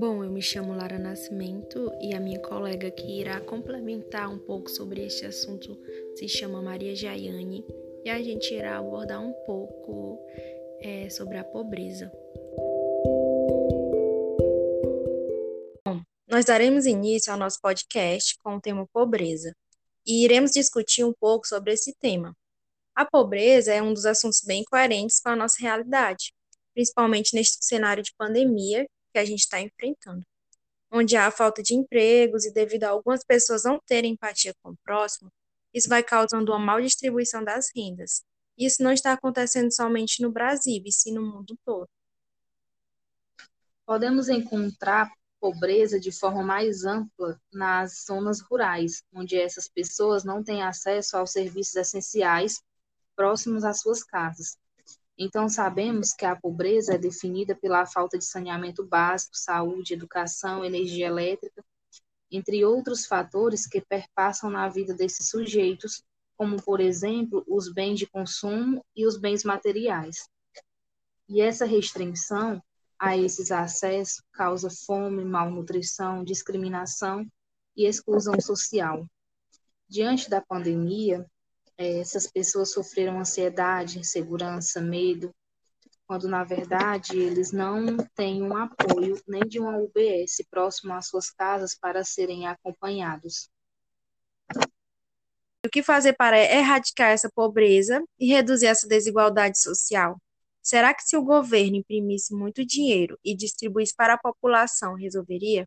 Bom, eu me chamo Lara Nascimento e a minha colega que irá complementar um pouco sobre este assunto se chama Maria Jaiane e a gente irá abordar um pouco é, sobre a pobreza. Bom, nós daremos início ao nosso podcast com o tema pobreza e iremos discutir um pouco sobre esse tema. A pobreza é um dos assuntos bem coerentes com a nossa realidade, principalmente neste cenário de pandemia que a gente está enfrentando, onde há falta de empregos e devido a algumas pessoas não terem empatia com o próximo, isso vai causando uma mal distribuição das rendas. Isso não está acontecendo somente no Brasil, e sim no mundo todo. Podemos encontrar pobreza de forma mais ampla nas zonas rurais, onde essas pessoas não têm acesso aos serviços essenciais próximos às suas casas, então, sabemos que a pobreza é definida pela falta de saneamento básico, saúde, educação, energia elétrica, entre outros fatores que perpassam na vida desses sujeitos, como, por exemplo, os bens de consumo e os bens materiais. E essa restrição a esses acessos causa fome, malnutrição, discriminação e exclusão social. Diante da pandemia, essas pessoas sofreram ansiedade, insegurança, medo, quando na verdade eles não têm um apoio nem de uma UBS próximo às suas casas para serem acompanhados. O que fazer para erradicar essa pobreza e reduzir essa desigualdade social? Será que se o governo imprimisse muito dinheiro e distribuísse para a população, resolveria?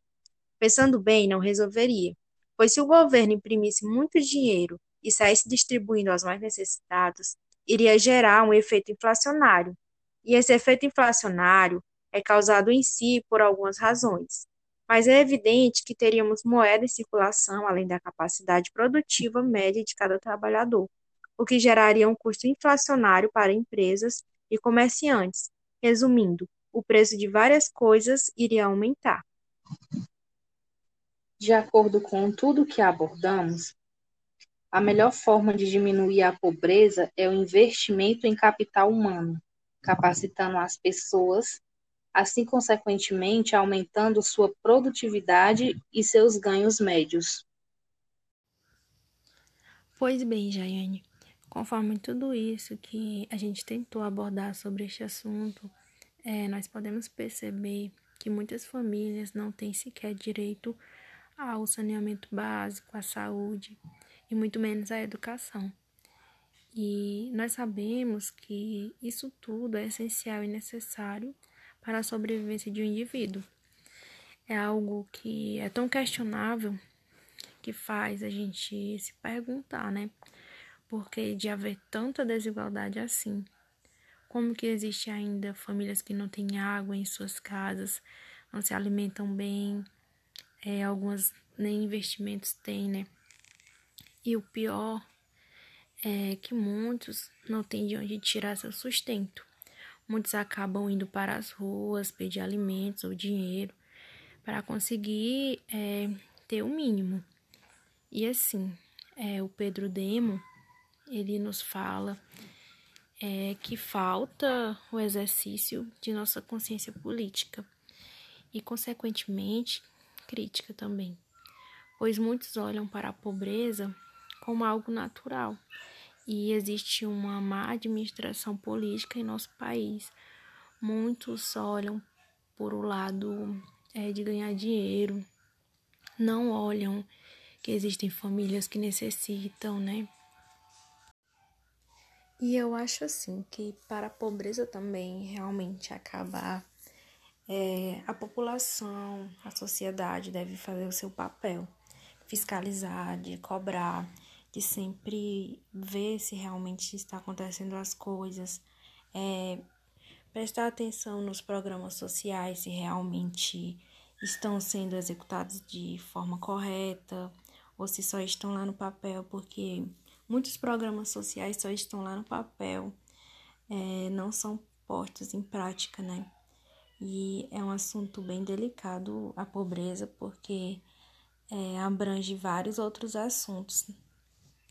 Pensando bem, não resolveria. Pois se o governo imprimisse muito dinheiro e saísse distribuindo aos mais necessitados, iria gerar um efeito inflacionário. E esse efeito inflacionário é causado em si por algumas razões. Mas é evidente que teríamos moeda em circulação além da capacidade produtiva média de cada trabalhador, o que geraria um custo inflacionário para empresas e comerciantes. Resumindo, o preço de várias coisas iria aumentar. De acordo com tudo que abordamos, a melhor forma de diminuir a pobreza é o investimento em capital humano, capacitando as pessoas, assim, consequentemente, aumentando sua produtividade e seus ganhos médios. Pois bem, Jaiane, conforme tudo isso que a gente tentou abordar sobre este assunto, é, nós podemos perceber que muitas famílias não têm sequer direito ao saneamento básico, à saúde e muito menos a educação. E nós sabemos que isso tudo é essencial e necessário para a sobrevivência de um indivíduo. É algo que é tão questionável que faz a gente se perguntar, né? Porque de haver tanta desigualdade assim, como que existe ainda famílias que não têm água em suas casas, não se alimentam bem, é, algumas nem investimentos têm, né? E o pior é que muitos não têm de onde tirar seu sustento. Muitos acabam indo para as ruas pedir alimentos ou dinheiro para conseguir é, ter o mínimo. E assim, é, o Pedro Demo, ele nos fala é, que falta o exercício de nossa consciência política e, consequentemente, crítica também, pois muitos olham para a pobreza como algo natural. E existe uma má administração política em nosso país. Muitos olham por o lado é, de ganhar dinheiro, não olham que existem famílias que necessitam, né? E eu acho assim que para a pobreza também realmente acabar, é, a população, a sociedade deve fazer o seu papel, fiscalizar, de cobrar de sempre ver se realmente está acontecendo as coisas, é, prestar atenção nos programas sociais, se realmente estão sendo executados de forma correta ou se só estão lá no papel, porque muitos programas sociais só estão lá no papel, é, não são postos em prática, né? E é um assunto bem delicado a pobreza, porque é, abrange vários outros assuntos